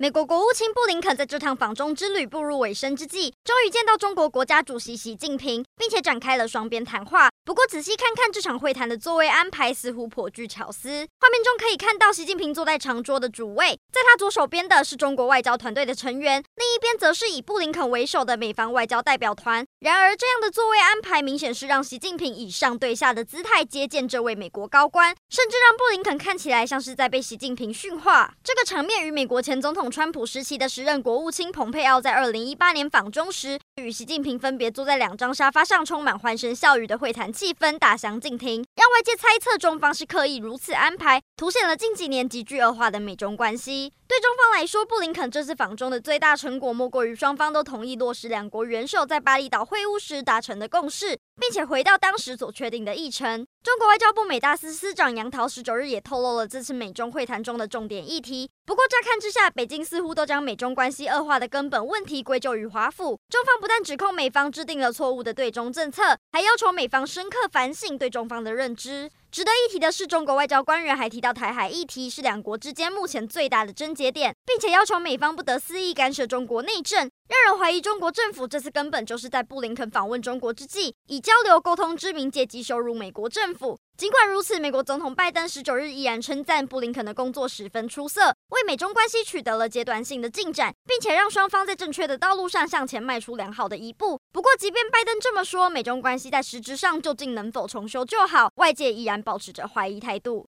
美国国务卿布林肯在这趟访中之旅步入尾声之际，终于见到中国国家主席习近平，并且展开了双边谈话。不过仔细看看这场会谈的座位安排，似乎颇具巧思。画面中可以看到习近平坐在长桌的主位，在他左手边的是中国外交团队的成员，另一边则是以布林肯为首的美方外交代表团。然而，这样的座位安排明显是让习近平以上对下的姿态接见这位美国高官，甚至让布林肯看起来像是在被习近平训话。这个场面与美国前总统川普时期的时任国务卿蓬佩奥在二零一八年访中时，与习近平分别坐在两张沙发上，充满欢声笑语的会谈气氛大相径庭，让外界猜测中方是刻意如此安排，凸显了近几年急剧恶化的美中关系。对中方来说，布林肯这次访中的最大成果，莫过于双方都同意落实两国元首在巴厘岛会晤时达成的共识，并且回到当时所确定的议程。中国外交部美大司司长杨涛十九日也透露了这次美中会谈中的重点议题。不过，乍看之下，北京似乎都将美中关系恶化的根本问题归咎于华府。中方不但指控美方制定了错误的对中政策，还要求美方深刻反省对中方的认知。值得一提的是，中国外交官员还提到，台海议题是两国之间目前最大的症结点，并且要求美方不得肆意干涉中国内政，让人怀疑中国政府这次根本就是在布林肯访问中国之际，以交流沟通之名借机羞辱美国政府。尽管如此，美国总统拜登十九日依然称赞布林肯的工作十分出色，为美中关系取得了阶段性的进展，并且让双方在正确的道路上向前迈出良好的一步。不过，即便拜登这么说，美中关系在实质上究竟能否重修旧好，外界依然保持着怀疑态度。